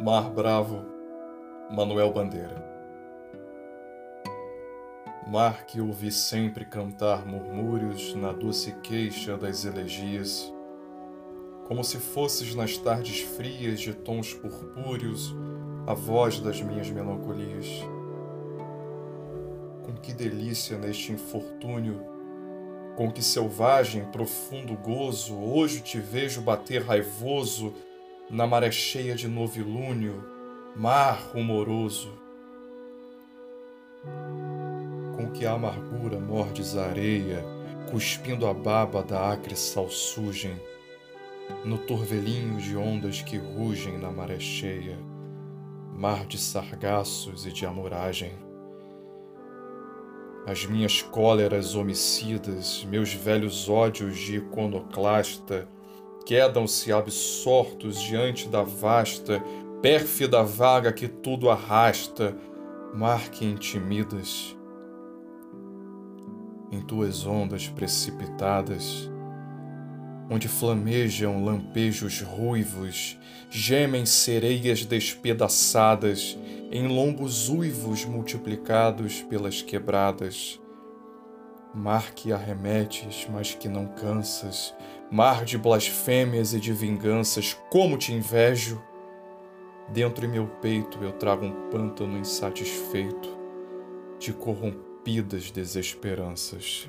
Mar Bravo, Manuel Bandeira. Mar que ouvi sempre cantar murmúrios na doce queixa das elegias, como se fosses nas tardes frias de tons purpúreos a voz das minhas melancolias. Com que delícia neste infortúnio, com que selvagem, profundo gozo, hoje te vejo bater raivoso na maré cheia de novilúnio, mar rumoroso. Com que a amargura mordes a areia, cuspindo a baba da acre salsugem, no torvelinho de ondas que rugem na maré cheia, mar de sargaços e de amoragem. As minhas cóleras homicidas, meus velhos ódios de iconoclasta, quedam-se absortos diante da vasta, pérfida vaga que tudo arrasta, mar que intimidas. Em tuas ondas precipitadas, onde flamejam lampejos ruivos, gemem sereias despedaçadas em longos uivos multiplicados pelas quebradas Mar que arremetes, mas que não cansas, mar de blasfêmias e de vinganças, como te invejo! Dentro em meu peito eu trago um pântano insatisfeito de corrompidas desesperanças.